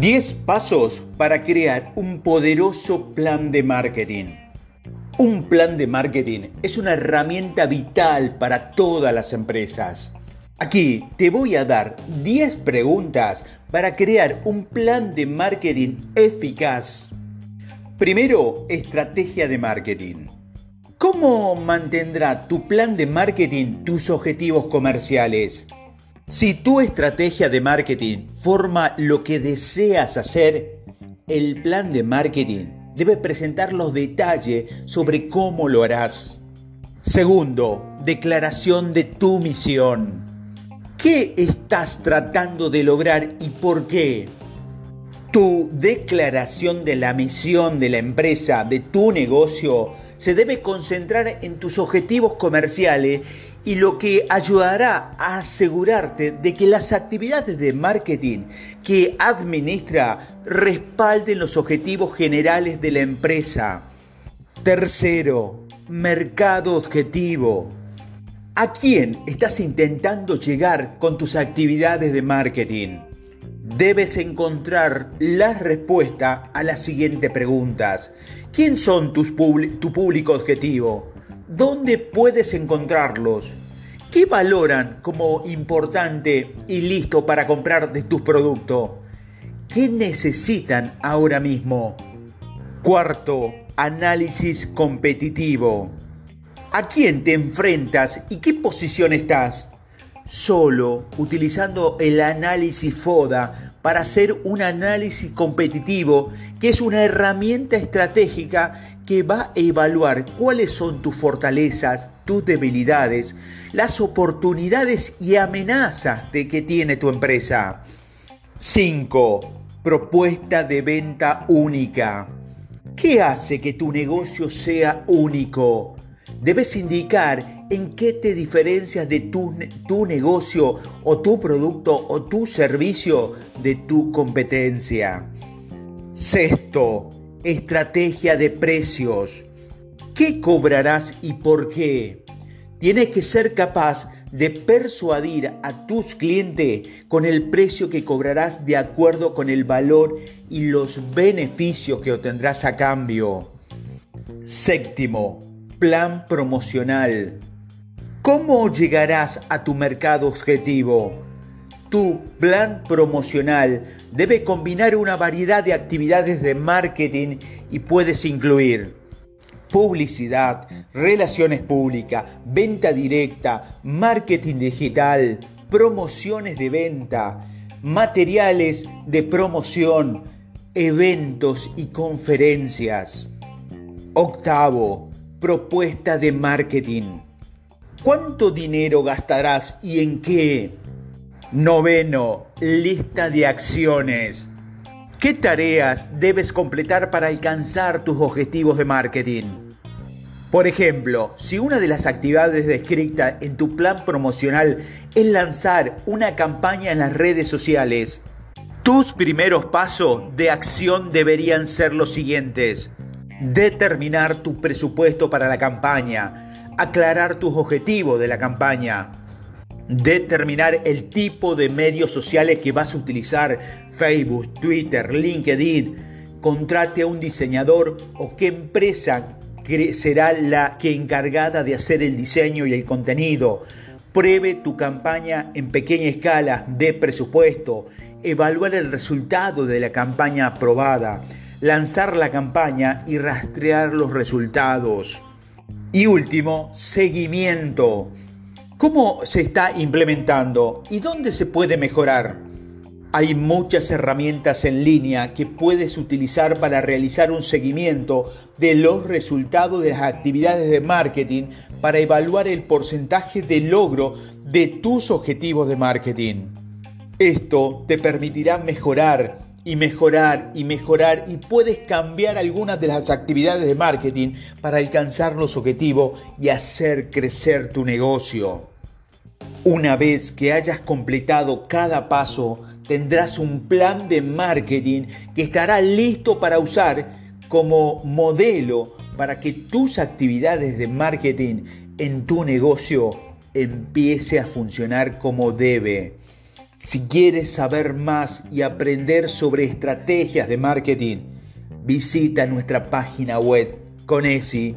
10 pasos para crear un poderoso plan de marketing. Un plan de marketing es una herramienta vital para todas las empresas. Aquí te voy a dar 10 preguntas para crear un plan de marketing eficaz. Primero, estrategia de marketing. ¿Cómo mantendrá tu plan de marketing tus objetivos comerciales? Si tu estrategia de marketing forma lo que deseas hacer, el plan de marketing debe presentar los detalles sobre cómo lo harás. Segundo, declaración de tu misión. ¿Qué estás tratando de lograr y por qué? Tu declaración de la misión de la empresa, de tu negocio, se debe concentrar en tus objetivos comerciales y lo que ayudará a asegurarte de que las actividades de marketing que administra respalden los objetivos generales de la empresa. Tercero, mercado objetivo. ¿A quién estás intentando llegar con tus actividades de marketing? Debes encontrar la respuesta a las siguientes preguntas. ¿Quién son tus tu público objetivo? ¿Dónde puedes encontrarlos? ¿Qué valoran como importante y listo para comprar de tus productos? ¿Qué necesitan ahora mismo? Cuarto, análisis competitivo. ¿A quién te enfrentas y qué posición estás? Solo utilizando el análisis FODA para hacer un análisis competitivo, que es una herramienta estratégica que va a evaluar cuáles son tus fortalezas, tus debilidades, las oportunidades y amenazas de que tiene tu empresa. 5. Propuesta de venta única. ¿Qué hace que tu negocio sea único? Debes indicar en qué te diferencias de tu, tu, negocio o tu producto o tu servicio de tu competencia. Sexto, estrategia de precios. ¿Qué cobrarás y por qué? Tienes que ser capaz de persuadir a tus clientes con el precio que cobrarás de acuerdo con el valor y los beneficios que obtendrás a cambio. Séptimo, plan promocional. ¿Cómo llegarás a tu mercado objetivo? Tu plan promocional debe combinar una variedad de actividades de marketing y puedes incluir publicidad, relaciones públicas, venta directa, marketing digital, promociones de venta, materiales de promoción, eventos y conferencias. Octavo, propuesta de marketing. ¿Cuánto dinero gastarás y en qué? Noveno, lista de acciones. ¿Qué tareas debes completar para alcanzar tus objetivos de marketing? Por ejemplo, si una de las actividades descritas en tu plan promocional es lanzar una campaña en las redes sociales, tus primeros pasos de acción deberían ser los siguientes. Determinar tu presupuesto para la campaña, aclarar tus objetivos de la campaña, determinar el tipo de medios sociales que vas a utilizar, Facebook, Twitter, LinkedIn, contrate a un diseñador o qué empresa será la que encargada de hacer el diseño y el contenido. Pruebe tu campaña en pequeña escala de presupuesto, evaluar el resultado de la campaña aprobada, lanzar la campaña y rastrear los resultados. Y último, seguimiento. ¿Cómo se está implementando y dónde se puede mejorar? Hay muchas herramientas en línea que puedes utilizar para realizar un seguimiento de los resultados de las actividades de marketing para evaluar el porcentaje de logro de tus objetivos de marketing. Esto te permitirá mejorar y mejorar y mejorar y puedes cambiar algunas de las actividades de marketing para alcanzar los objetivos y hacer crecer tu negocio. Una vez que hayas completado cada paso, tendrás un plan de marketing que estará listo para usar como modelo para que tus actividades de marketing en tu negocio empiece a funcionar como debe. Si quieres saber más y aprender sobre estrategias de marketing, visita nuestra página web conesi.com.ar.